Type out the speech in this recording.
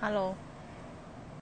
Hello。